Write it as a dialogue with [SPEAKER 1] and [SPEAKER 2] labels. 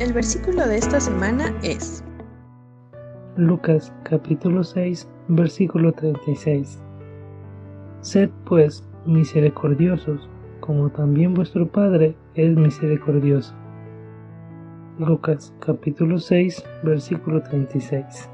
[SPEAKER 1] El versículo de esta semana es
[SPEAKER 2] Lucas capítulo 6 versículo 36. Sed pues misericordiosos, como también vuestro Padre es misericordioso. Lucas capítulo 6 versículo 36.